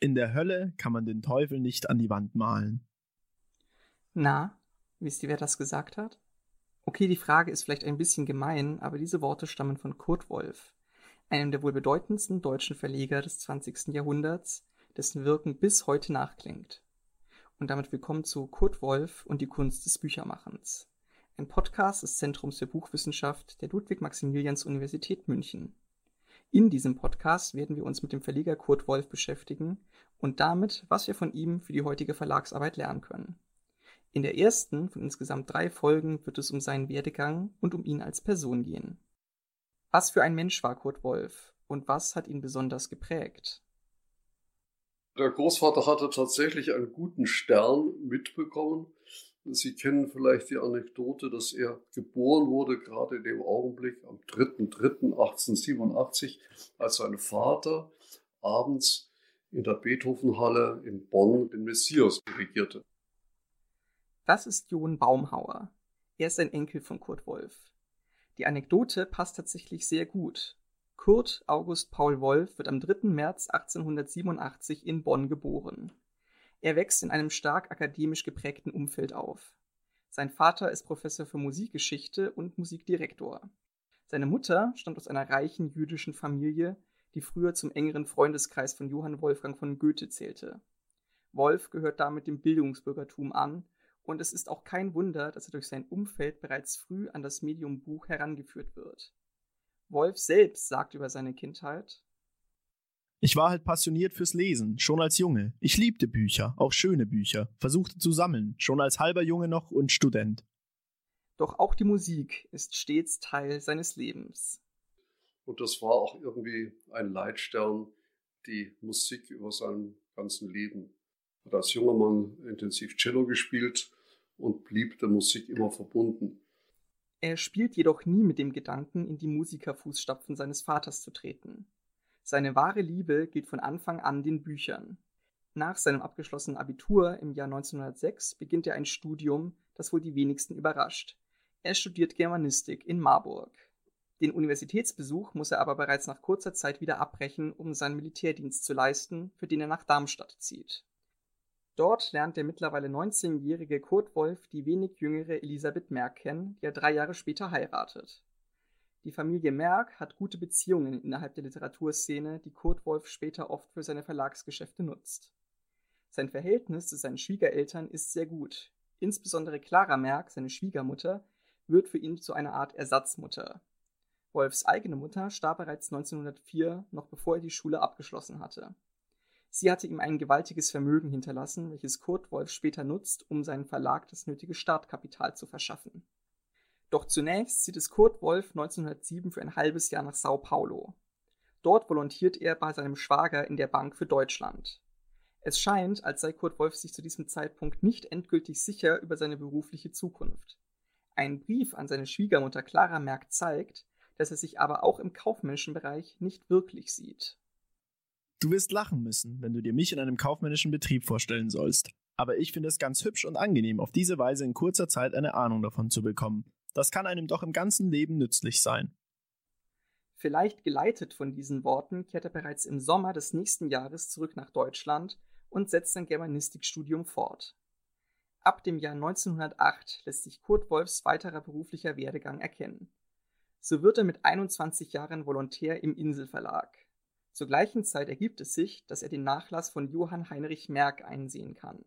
In der Hölle kann man den Teufel nicht an die Wand malen. Na, wisst ihr, wer das gesagt hat? Okay, die Frage ist vielleicht ein bisschen gemein, aber diese Worte stammen von Kurt Wolf, einem der wohl bedeutendsten deutschen Verleger des 20. Jahrhunderts, dessen Wirken bis heute nachklingt. Und damit willkommen zu Kurt Wolf und die Kunst des Büchermachens, ein Podcast des Zentrums für Buchwissenschaft der Ludwig-Maximilians-Universität München. In diesem Podcast werden wir uns mit dem Verleger Kurt Wolf beschäftigen und damit, was wir von ihm für die heutige Verlagsarbeit lernen können. In der ersten von insgesamt drei Folgen wird es um seinen Werdegang und um ihn als Person gehen. Was für ein Mensch war Kurt Wolf und was hat ihn besonders geprägt? Der Großvater hatte tatsächlich einen guten Stern mitbekommen. Sie kennen vielleicht die Anekdote, dass er geboren wurde, gerade in dem Augenblick am 3.3.1887, als sein Vater abends in der Beethovenhalle in Bonn den Messias dirigierte. Das ist John Baumhauer. Er ist ein Enkel von Kurt Wolf. Die Anekdote passt tatsächlich sehr gut. Kurt August Paul Wolf wird am 3. März 1887 in Bonn geboren. Er wächst in einem stark akademisch geprägten Umfeld auf. Sein Vater ist Professor für Musikgeschichte und Musikdirektor. Seine Mutter stammt aus einer reichen jüdischen Familie, die früher zum engeren Freundeskreis von Johann Wolfgang von Goethe zählte. Wolf gehört damit dem Bildungsbürgertum an und es ist auch kein Wunder, dass er durch sein Umfeld bereits früh an das Medium Buch herangeführt wird. Wolf selbst sagt über seine Kindheit Ich war halt passioniert fürs Lesen, schon als Junge. Ich liebte Bücher, auch schöne Bücher, versuchte zu sammeln, schon als halber Junge noch und Student. Doch auch die Musik ist stets Teil seines Lebens. Und das war auch irgendwie ein Leitstern, die Musik über seinem ganzen Leben. Hat als junger Mann intensiv Cello gespielt und blieb der Musik immer verbunden. Er spielt jedoch nie mit dem Gedanken, in die Musikerfußstapfen seines Vaters zu treten. Seine wahre Liebe gilt von Anfang an den Büchern. Nach seinem abgeschlossenen Abitur im Jahr 1906 beginnt er ein Studium, das wohl die wenigsten überrascht. Er studiert Germanistik in Marburg. Den Universitätsbesuch muss er aber bereits nach kurzer Zeit wieder abbrechen, um seinen Militärdienst zu leisten, für den er nach Darmstadt zieht. Dort lernt der mittlerweile 19-jährige Kurt Wolf die wenig jüngere Elisabeth Merck kennen, die er drei Jahre später heiratet. Die Familie Merck hat gute Beziehungen innerhalb der Literaturszene, die Kurt Wolf später oft für seine Verlagsgeschäfte nutzt. Sein Verhältnis zu seinen Schwiegereltern ist sehr gut. Insbesondere Clara Merck, seine Schwiegermutter, wird für ihn zu einer Art Ersatzmutter. Wolfs eigene Mutter starb bereits 1904, noch bevor er die Schule abgeschlossen hatte. Sie hatte ihm ein gewaltiges Vermögen hinterlassen, welches Kurt Wolf später nutzt, um seinem Verlag das nötige Startkapital zu verschaffen. Doch zunächst zieht es Kurt Wolf 1907 für ein halbes Jahr nach Sao Paulo. Dort volontiert er bei seinem Schwager in der Bank für Deutschland. Es scheint, als sei Kurt Wolf sich zu diesem Zeitpunkt nicht endgültig sicher über seine berufliche Zukunft. Ein Brief an seine Schwiegermutter Clara Merck zeigt, dass er sich aber auch im kaufmännischen Bereich nicht wirklich sieht. Du wirst lachen müssen, wenn du dir mich in einem kaufmännischen Betrieb vorstellen sollst. Aber ich finde es ganz hübsch und angenehm, auf diese Weise in kurzer Zeit eine Ahnung davon zu bekommen. Das kann einem doch im ganzen Leben nützlich sein. Vielleicht geleitet von diesen Worten kehrt er bereits im Sommer des nächsten Jahres zurück nach Deutschland und setzt sein Germanistikstudium fort. Ab dem Jahr 1908 lässt sich Kurt Wolfs weiterer beruflicher Werdegang erkennen. So wird er mit 21 Jahren Volontär im Inselverlag. Zur gleichen Zeit ergibt es sich, dass er den Nachlass von Johann Heinrich Merck einsehen kann.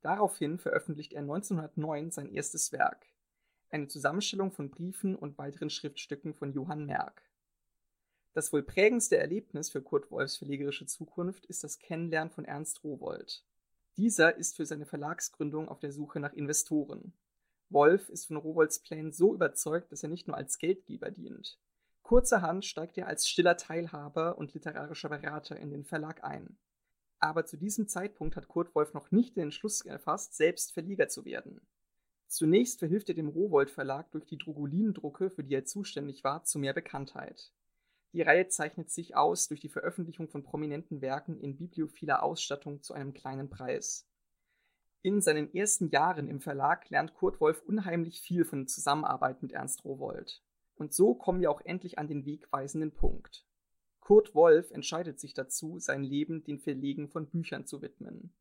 Daraufhin veröffentlicht er 1909 sein erstes Werk, eine Zusammenstellung von Briefen und weiteren Schriftstücken von Johann Merck. Das wohl prägendste Erlebnis für Kurt Wolfs verlegerische Zukunft ist das Kennenlernen von Ernst Rowold. Dieser ist für seine Verlagsgründung auf der Suche nach Investoren. Wolf ist von Rowolds Plänen so überzeugt, dass er nicht nur als Geldgeber dient. Kurzerhand steigt er als stiller Teilhaber und literarischer Berater in den Verlag ein. Aber zu diesem Zeitpunkt hat Kurt Wolf noch nicht den Entschluss gefasst, selbst Verleger zu werden. Zunächst verhilft er dem Rowold Verlag durch die Drogolin-Drucke, für die er zuständig war, zu mehr Bekanntheit. Die Reihe zeichnet sich aus durch die Veröffentlichung von prominenten Werken in bibliophiler Ausstattung zu einem kleinen Preis. In seinen ersten Jahren im Verlag lernt Kurt Wolf unheimlich viel von der Zusammenarbeit mit Ernst Rowold. Und so kommen wir auch endlich an den wegweisenden Punkt. Kurt Wolf entscheidet sich dazu, sein Leben den Verlegen von Büchern zu widmen.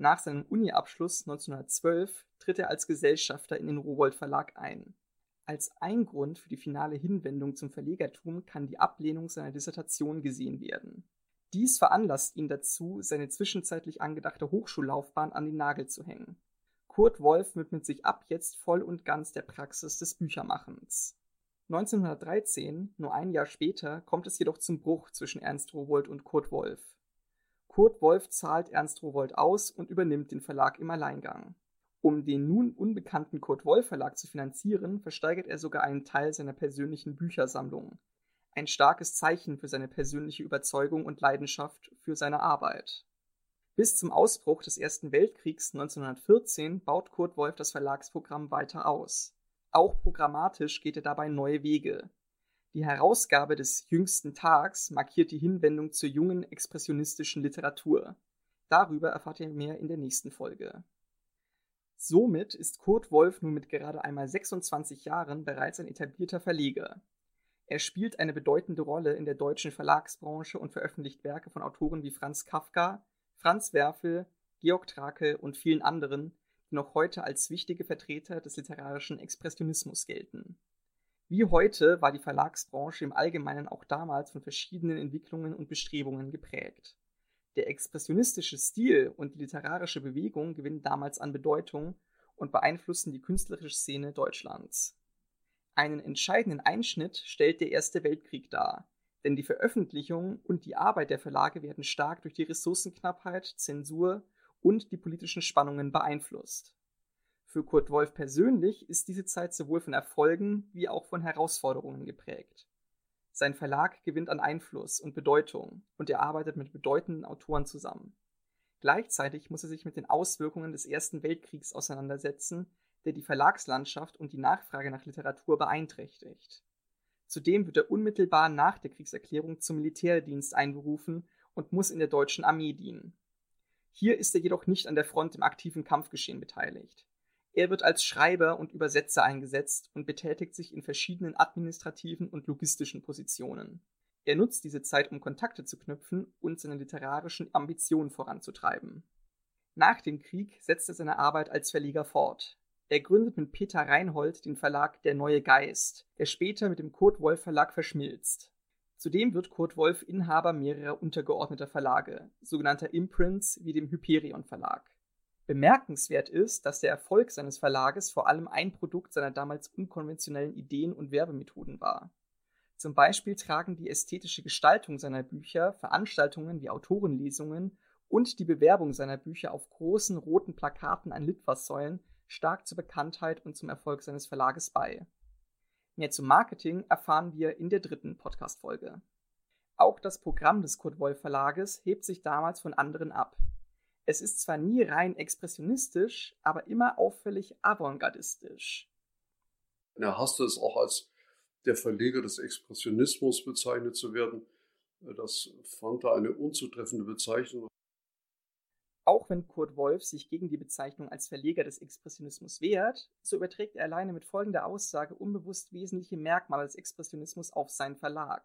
Nach seinem Uni-Abschluss 1912 tritt er als Gesellschafter in den Rowold Verlag ein. Als ein Grund für die finale Hinwendung zum Verlegertum kann die Ablehnung seiner Dissertation gesehen werden. Dies veranlasst ihn dazu, seine zwischenzeitlich angedachte Hochschullaufbahn an den Nagel zu hängen. Kurt Wolf widmet sich ab jetzt voll und ganz der Praxis des Büchermachens. 1913, nur ein Jahr später, kommt es jedoch zum Bruch zwischen Ernst Rowold und Kurt Wolf. Kurt Wolf zahlt Ernst Rowold aus und übernimmt den Verlag im Alleingang. Um den nun unbekannten Kurt Wolf Verlag zu finanzieren, versteigert er sogar einen Teil seiner persönlichen Büchersammlung. Ein starkes Zeichen für seine persönliche Überzeugung und Leidenschaft für seine Arbeit. Bis zum Ausbruch des Ersten Weltkriegs 1914 baut Kurt Wolf das Verlagsprogramm weiter aus. Auch programmatisch geht er dabei neue Wege. Die Herausgabe des Jüngsten Tags markiert die Hinwendung zur jungen expressionistischen Literatur. Darüber erfahrt ihr mehr in der nächsten Folge. Somit ist Kurt Wolf nun mit gerade einmal 26 Jahren bereits ein etablierter Verleger. Er spielt eine bedeutende Rolle in der deutschen Verlagsbranche und veröffentlicht Werke von Autoren wie Franz Kafka, Franz Werfel, Georg Trake und vielen anderen, die noch heute als wichtige Vertreter des literarischen Expressionismus gelten. Wie heute war die Verlagsbranche im Allgemeinen auch damals von verschiedenen Entwicklungen und Bestrebungen geprägt. Der expressionistische Stil und die literarische Bewegung gewinnen damals an Bedeutung und beeinflussen die künstlerische Szene Deutschlands. Einen entscheidenden Einschnitt stellt der Erste Weltkrieg dar, denn die Veröffentlichung und die Arbeit der Verlage werden stark durch die Ressourcenknappheit, Zensur und die politischen Spannungen beeinflusst. Für Kurt Wolf persönlich ist diese Zeit sowohl von Erfolgen wie auch von Herausforderungen geprägt. Sein Verlag gewinnt an Einfluss und Bedeutung und er arbeitet mit bedeutenden Autoren zusammen. Gleichzeitig muss er sich mit den Auswirkungen des Ersten Weltkriegs auseinandersetzen, der die Verlagslandschaft und die Nachfrage nach Literatur beeinträchtigt. Zudem wird er unmittelbar nach der Kriegserklärung zum Militärdienst einberufen und muss in der deutschen Armee dienen. Hier ist er jedoch nicht an der Front im aktiven Kampfgeschehen beteiligt. Er wird als Schreiber und Übersetzer eingesetzt und betätigt sich in verschiedenen administrativen und logistischen Positionen. Er nutzt diese Zeit, um Kontakte zu knüpfen und seine literarischen Ambitionen voranzutreiben. Nach dem Krieg setzt er seine Arbeit als Verleger fort. Er gründet mit Peter Reinhold den Verlag Der Neue Geist, der später mit dem Kurt Wolf Verlag verschmilzt. Zudem wird Kurt Wolf Inhaber mehrerer untergeordneter Verlage, sogenannter Imprints wie dem Hyperion Verlag. Bemerkenswert ist, dass der Erfolg seines Verlages vor allem ein Produkt seiner damals unkonventionellen Ideen und Werbemethoden war. Zum Beispiel tragen die ästhetische Gestaltung seiner Bücher, Veranstaltungen wie Autorenlesungen und die Bewerbung seiner Bücher auf großen roten Plakaten an Litfaßsäulen stark zur Bekanntheit und zum Erfolg seines Verlages bei. Mehr zum Marketing erfahren wir in der dritten Podcast-Folge. Auch das Programm des Kurt Wolf Verlages hebt sich damals von anderen ab. Es ist zwar nie rein expressionistisch, aber immer auffällig avantgardistisch. Er hasste es auch als der Verleger des Expressionismus bezeichnet zu werden. Das fand er eine unzutreffende Bezeichnung. Auch wenn Kurt Wolf sich gegen die Bezeichnung als Verleger des Expressionismus wehrt, so überträgt er alleine mit folgender Aussage unbewusst wesentliche Merkmale des Expressionismus auf seinen Verlag.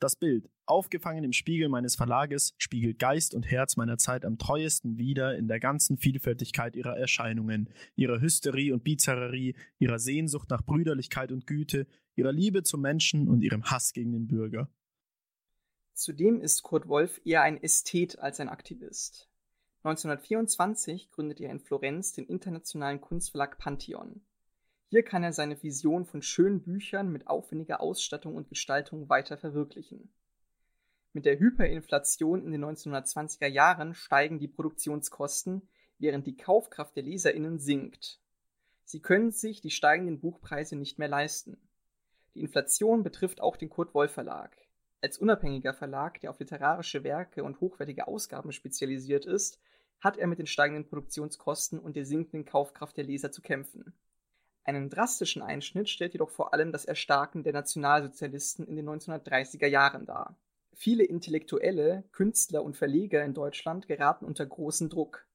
Das Bild, aufgefangen im Spiegel meines Verlages, spiegelt Geist und Herz meiner Zeit am treuesten wider in der ganzen Vielfältigkeit ihrer Erscheinungen, ihrer Hysterie und Bizarrerie, ihrer Sehnsucht nach Brüderlichkeit und Güte, ihrer Liebe zum Menschen und ihrem Hass gegen den Bürger. Zudem ist Kurt Wolf eher ein Ästhet als ein Aktivist. 1924 gründet er in Florenz den internationalen Kunstverlag Pantheon. Hier kann er seine Vision von schönen Büchern mit aufwendiger Ausstattung und Gestaltung weiter verwirklichen. Mit der Hyperinflation in den 1920er Jahren steigen die Produktionskosten, während die Kaufkraft der Leserinnen sinkt. Sie können sich die steigenden Buchpreise nicht mehr leisten. Die Inflation betrifft auch den Kurt Wolf Verlag. Als unabhängiger Verlag, der auf literarische Werke und hochwertige Ausgaben spezialisiert ist, hat er mit den steigenden Produktionskosten und der sinkenden Kaufkraft der Leser zu kämpfen. Einen drastischen Einschnitt stellt jedoch vor allem das Erstarken der Nationalsozialisten in den 1930er Jahren dar. Viele Intellektuelle, Künstler und Verleger in Deutschland geraten unter großen Druck.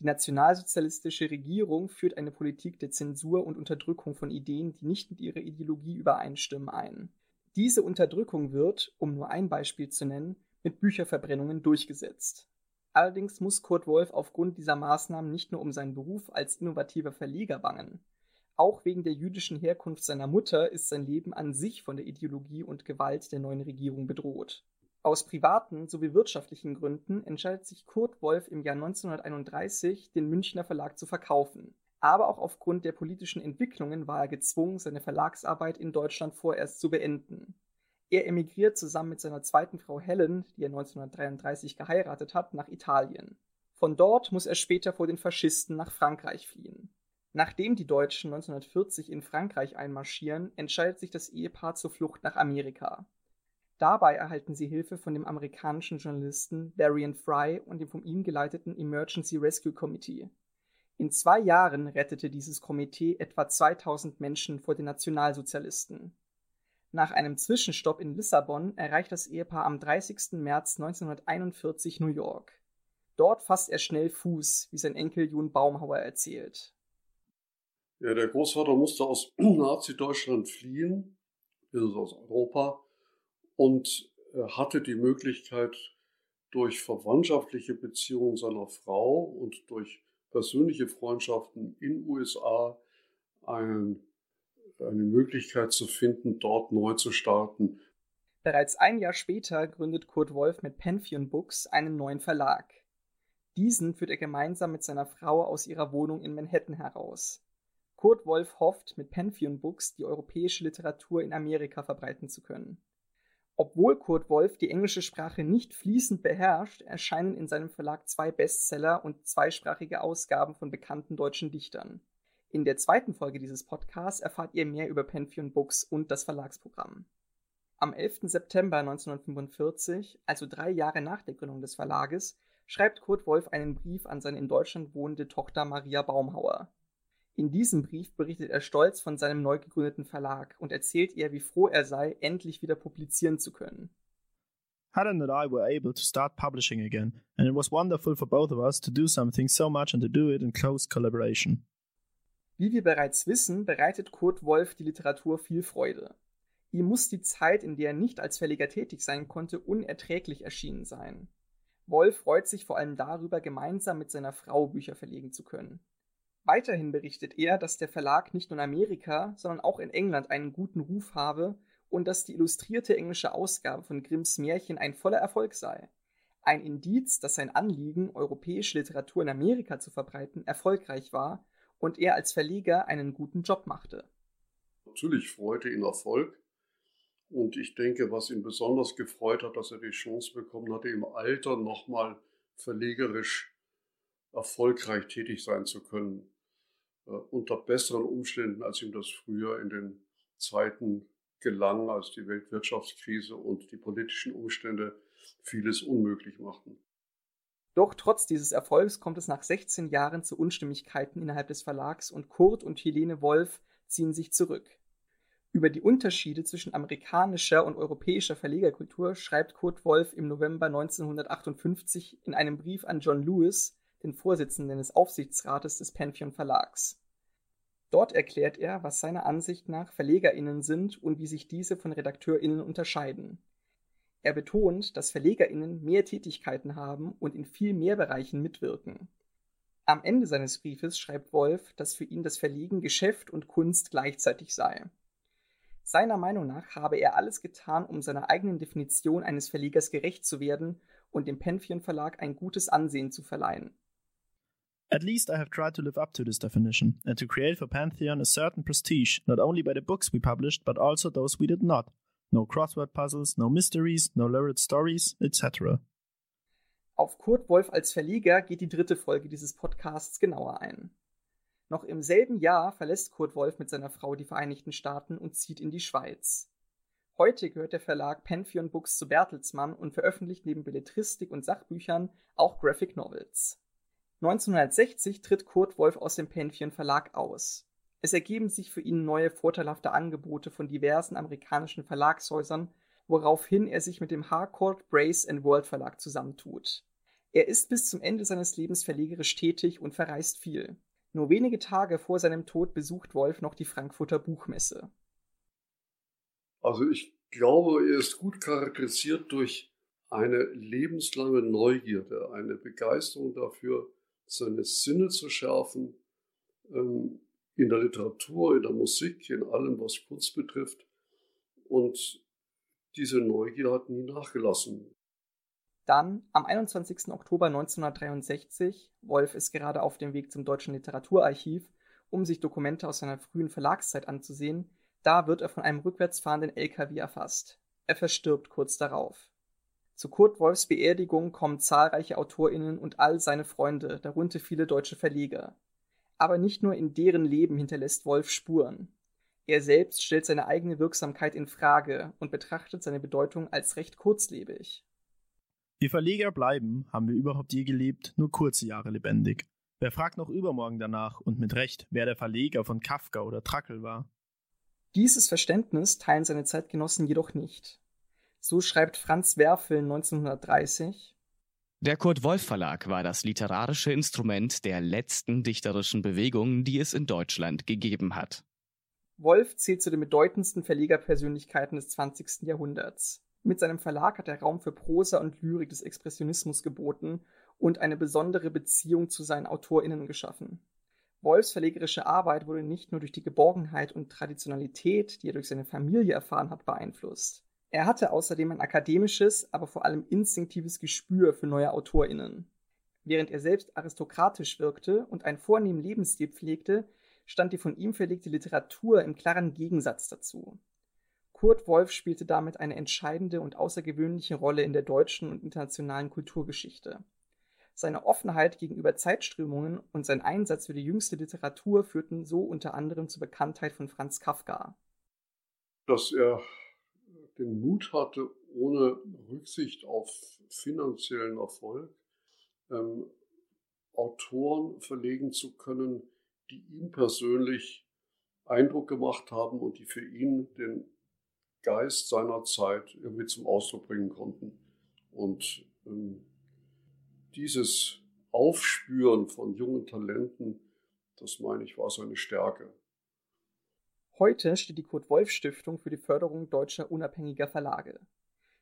Die nationalsozialistische Regierung führt eine Politik der Zensur und Unterdrückung von Ideen, die nicht mit ihrer Ideologie übereinstimmen, ein. Diese Unterdrückung wird, um nur ein Beispiel zu nennen, mit Bücherverbrennungen durchgesetzt. Allerdings muss Kurt Wolf aufgrund dieser Maßnahmen nicht nur um seinen Beruf als innovativer Verleger bangen. Auch wegen der jüdischen Herkunft seiner Mutter ist sein Leben an sich von der Ideologie und Gewalt der neuen Regierung bedroht. Aus privaten sowie wirtschaftlichen Gründen entscheidet sich Kurt Wolf im Jahr 1931, den Münchner Verlag zu verkaufen. Aber auch aufgrund der politischen Entwicklungen war er gezwungen, seine Verlagsarbeit in Deutschland vorerst zu beenden. Er emigriert zusammen mit seiner zweiten Frau Helen, die er 1933 geheiratet hat, nach Italien. Von dort muss er später vor den Faschisten nach Frankreich fliehen. Nachdem die Deutschen 1940 in Frankreich einmarschieren, entscheidet sich das Ehepaar zur Flucht nach Amerika. Dabei erhalten sie Hilfe von dem amerikanischen Journalisten Varian Fry und dem von ihm geleiteten Emergency Rescue Committee. In zwei Jahren rettete dieses Komitee etwa 2000 Menschen vor den Nationalsozialisten. Nach einem Zwischenstopp in Lissabon erreicht das Ehepaar am 30. März 1941 New York. Dort fasst er schnell Fuß, wie sein Enkel Jun Baumhauer erzählt. Ja, der Großvater musste aus Nazi-Deutschland fliehen, bis aus Europa, und hatte die Möglichkeit, durch verwandtschaftliche Beziehungen seiner Frau und durch persönliche Freundschaften in USA einen, eine Möglichkeit zu finden, dort neu zu starten. Bereits ein Jahr später gründet Kurt Wolf mit Pantheon Books einen neuen Verlag. Diesen führt er gemeinsam mit seiner Frau aus ihrer Wohnung in Manhattan heraus. Kurt Wolf hofft, mit Pantheon Books die europäische Literatur in Amerika verbreiten zu können. Obwohl Kurt Wolf die englische Sprache nicht fließend beherrscht, erscheinen in seinem Verlag zwei Bestseller und zweisprachige Ausgaben von bekannten deutschen Dichtern. In der zweiten Folge dieses Podcasts erfahrt ihr mehr über Pantheon Books und das Verlagsprogramm. Am 11. September 1945, also drei Jahre nach der Gründung des Verlages, schreibt Kurt Wolf einen Brief an seine in Deutschland wohnende Tochter Maria Baumhauer. In diesem Brief berichtet er stolz von seinem neu gegründeten Verlag und erzählt ihr, wie froh er sei, endlich wieder publizieren zu können. Helen and I were able to start publishing again, and it was wonderful for both of us to do something so much and to do it in close collaboration. Wie wir bereits wissen, bereitet Kurt Wolf die Literatur viel Freude. Ihm muss die Zeit, in der er nicht als Verleger tätig sein konnte, unerträglich erschienen sein. Wolf freut sich vor allem darüber, gemeinsam mit seiner Frau Bücher verlegen zu können. Weiterhin berichtet er, dass der Verlag nicht nur in Amerika, sondern auch in England einen guten Ruf habe und dass die illustrierte englische Ausgabe von Grimms Märchen ein voller Erfolg sei. Ein Indiz, dass sein Anliegen, europäische Literatur in Amerika zu verbreiten, erfolgreich war und er als Verleger einen guten Job machte. Natürlich freute ihn Erfolg. Und ich denke, was ihn besonders gefreut hat, dass er die Chance bekommen hatte, im Alter nochmal verlegerisch erfolgreich tätig sein zu können unter besseren Umständen, als ihm das früher in den Zeiten gelang, als die Weltwirtschaftskrise und die politischen Umstände vieles unmöglich machten. Doch trotz dieses Erfolgs kommt es nach 16 Jahren zu Unstimmigkeiten innerhalb des Verlags und Kurt und Helene Wolf ziehen sich zurück. Über die Unterschiede zwischen amerikanischer und europäischer Verlegerkultur schreibt Kurt Wolf im November 1958 in einem Brief an John Lewis, den Vorsitzenden des Aufsichtsrates des Pantheon Verlags. Dort erklärt er, was seiner Ansicht nach VerlegerInnen sind und wie sich diese von RedakteurInnen unterscheiden. Er betont, dass VerlegerInnen mehr Tätigkeiten haben und in viel mehr Bereichen mitwirken. Am Ende seines Briefes schreibt Wolf, dass für ihn das Verlegen Geschäft und Kunst gleichzeitig sei. Seiner Meinung nach habe er alles getan, um seiner eigenen Definition eines Verlegers gerecht zu werden und dem Pantheon Verlag ein gutes Ansehen zu verleihen. At least I have tried to live up to this definition and to create for Pantheon a certain prestige, not only by the books we published, but also those we did not. No crossword puzzles, no mysteries, no lurid stories, etc. Auf Kurt Wolf als Verleger geht die dritte Folge dieses Podcasts genauer ein. Noch im selben Jahr verlässt Kurt Wolf mit seiner Frau die Vereinigten Staaten und zieht in die Schweiz. Heute gehört der Verlag Pantheon Books zu Bertelsmann und veröffentlicht neben Belletristik und Sachbüchern auch Graphic Novels. 1960 tritt Kurt Wolf aus dem Pantheon Verlag aus. Es ergeben sich für ihn neue vorteilhafte Angebote von diversen amerikanischen Verlagshäusern, woraufhin er sich mit dem Harcourt, Brace World Verlag zusammentut. Er ist bis zum Ende seines Lebens verlegerisch tätig und verreist viel. Nur wenige Tage vor seinem Tod besucht Wolf noch die Frankfurter Buchmesse. Also ich glaube, er ist gut charakterisiert durch eine lebenslange Neugierde, eine Begeisterung dafür, seine Sinne zu schärfen, ähm, in der Literatur, in der Musik, in allem, was Kunst betrifft. Und diese Neugier hat nie nachgelassen. Dann, am 21. Oktober 1963, Wolf ist gerade auf dem Weg zum Deutschen Literaturarchiv, um sich Dokumente aus seiner frühen Verlagszeit anzusehen, da wird er von einem rückwärts fahrenden LKW erfasst. Er verstirbt kurz darauf. Zu Kurt Wolfs Beerdigung kommen zahlreiche AutorInnen und all seine Freunde, darunter viele deutsche Verleger. Aber nicht nur in deren Leben hinterlässt Wolf Spuren. Er selbst stellt seine eigene Wirksamkeit in Frage und betrachtet seine Bedeutung als recht kurzlebig. Die Verleger bleiben, haben wir überhaupt je gelebt, nur kurze Jahre lebendig. Wer fragt noch übermorgen danach und mit Recht, wer der Verleger von Kafka oder Trackel war? Dieses Verständnis teilen seine Zeitgenossen jedoch nicht. So schreibt Franz Werfel 1930 Der Kurt Wolf Verlag war das literarische Instrument der letzten dichterischen Bewegung, die es in Deutschland gegeben hat. Wolf zählt zu den bedeutendsten Verlegerpersönlichkeiten des 20. Jahrhunderts. Mit seinem Verlag hat er Raum für Prosa und Lyrik des Expressionismus geboten und eine besondere Beziehung zu seinen AutorInnen geschaffen. Wolfs verlegerische Arbeit wurde nicht nur durch die Geborgenheit und Traditionalität, die er durch seine Familie erfahren hat, beeinflusst. Er hatte außerdem ein akademisches, aber vor allem instinktives Gespür für neue AutorInnen. Während er selbst aristokratisch wirkte und einen vornehmen Lebensstil pflegte, stand die von ihm verlegte Literatur im klaren Gegensatz dazu. Kurt Wolf spielte damit eine entscheidende und außergewöhnliche Rolle in der deutschen und internationalen Kulturgeschichte. Seine Offenheit gegenüber Zeitströmungen und sein Einsatz für die jüngste Literatur führten so unter anderem zur Bekanntheit von Franz Kafka. Dass er den Mut hatte, ohne Rücksicht auf finanziellen Erfolg, ähm, Autoren verlegen zu können, die ihm persönlich Eindruck gemacht haben und die für ihn den Geist seiner Zeit irgendwie zum Ausdruck bringen konnten. Und ähm, dieses Aufspüren von jungen Talenten, das meine ich, war seine Stärke. Heute steht die Kurt-Wolf-Stiftung für die Förderung deutscher unabhängiger Verlage.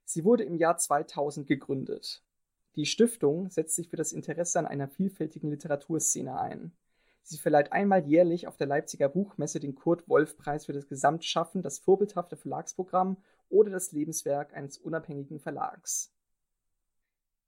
Sie wurde im Jahr 2000 gegründet. Die Stiftung setzt sich für das Interesse an einer vielfältigen Literaturszene ein. Sie verleiht einmal jährlich auf der Leipziger Buchmesse den Kurt-Wolf-Preis für das Gesamtschaffen, das vorbildhafte Verlagsprogramm oder das Lebenswerk eines unabhängigen Verlags.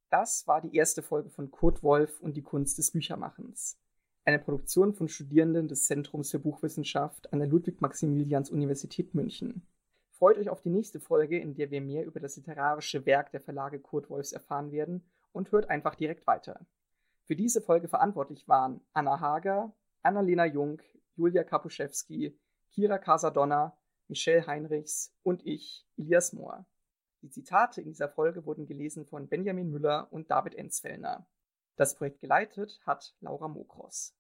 Das war die erste Folge von Kurt Wolf und die Kunst des Büchermachens. Eine Produktion von Studierenden des Zentrums für Buchwissenschaft an der Ludwig-Maximilians-Universität München. Freut euch auf die nächste Folge, in der wir mehr über das literarische Werk der Verlage Kurt Wolfs erfahren werden und hört einfach direkt weiter. Für diese Folge verantwortlich waren Anna Hager, Annalena Jung, Julia Kapuschewski, Kira Casadonna, Michelle Heinrichs und ich, Elias Mohr. Die Zitate in dieser Folge wurden gelesen von Benjamin Müller und David Enzfellner. Das Projekt geleitet hat Laura Mokros.